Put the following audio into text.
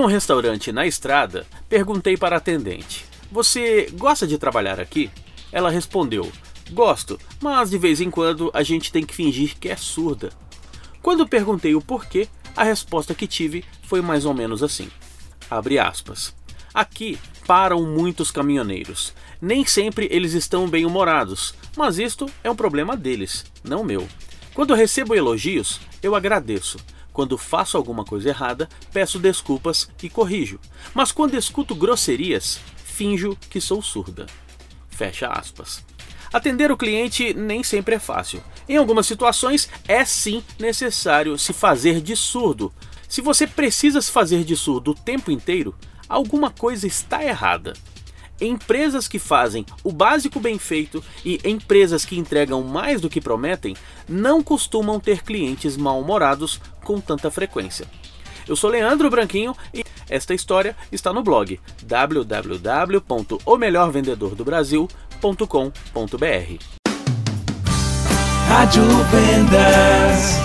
um restaurante na estrada, perguntei para a atendente: Você gosta de trabalhar aqui? Ela respondeu: Gosto, mas de vez em quando a gente tem que fingir que é surda. Quando perguntei o porquê, a resposta que tive foi mais ou menos assim: Abre aspas. Aqui param muitos caminhoneiros. Nem sempre eles estão bem-humorados, mas isto é um problema deles, não meu. Quando recebo elogios, eu agradeço. Quando faço alguma coisa errada, peço desculpas e corrijo. Mas quando escuto grosserias, finjo que sou surda. Fecha aspas. Atender o cliente nem sempre é fácil. Em algumas situações, é sim necessário se fazer de surdo. Se você precisa se fazer de surdo o tempo inteiro, alguma coisa está errada. Empresas que fazem o básico bem feito e empresas que entregam mais do que prometem não costumam ter clientes mal-humorados com tanta frequência. Eu sou Leandro Branquinho e esta história está no blog www.omelhorvendedordobrasil.com.br. Rádio Vendas.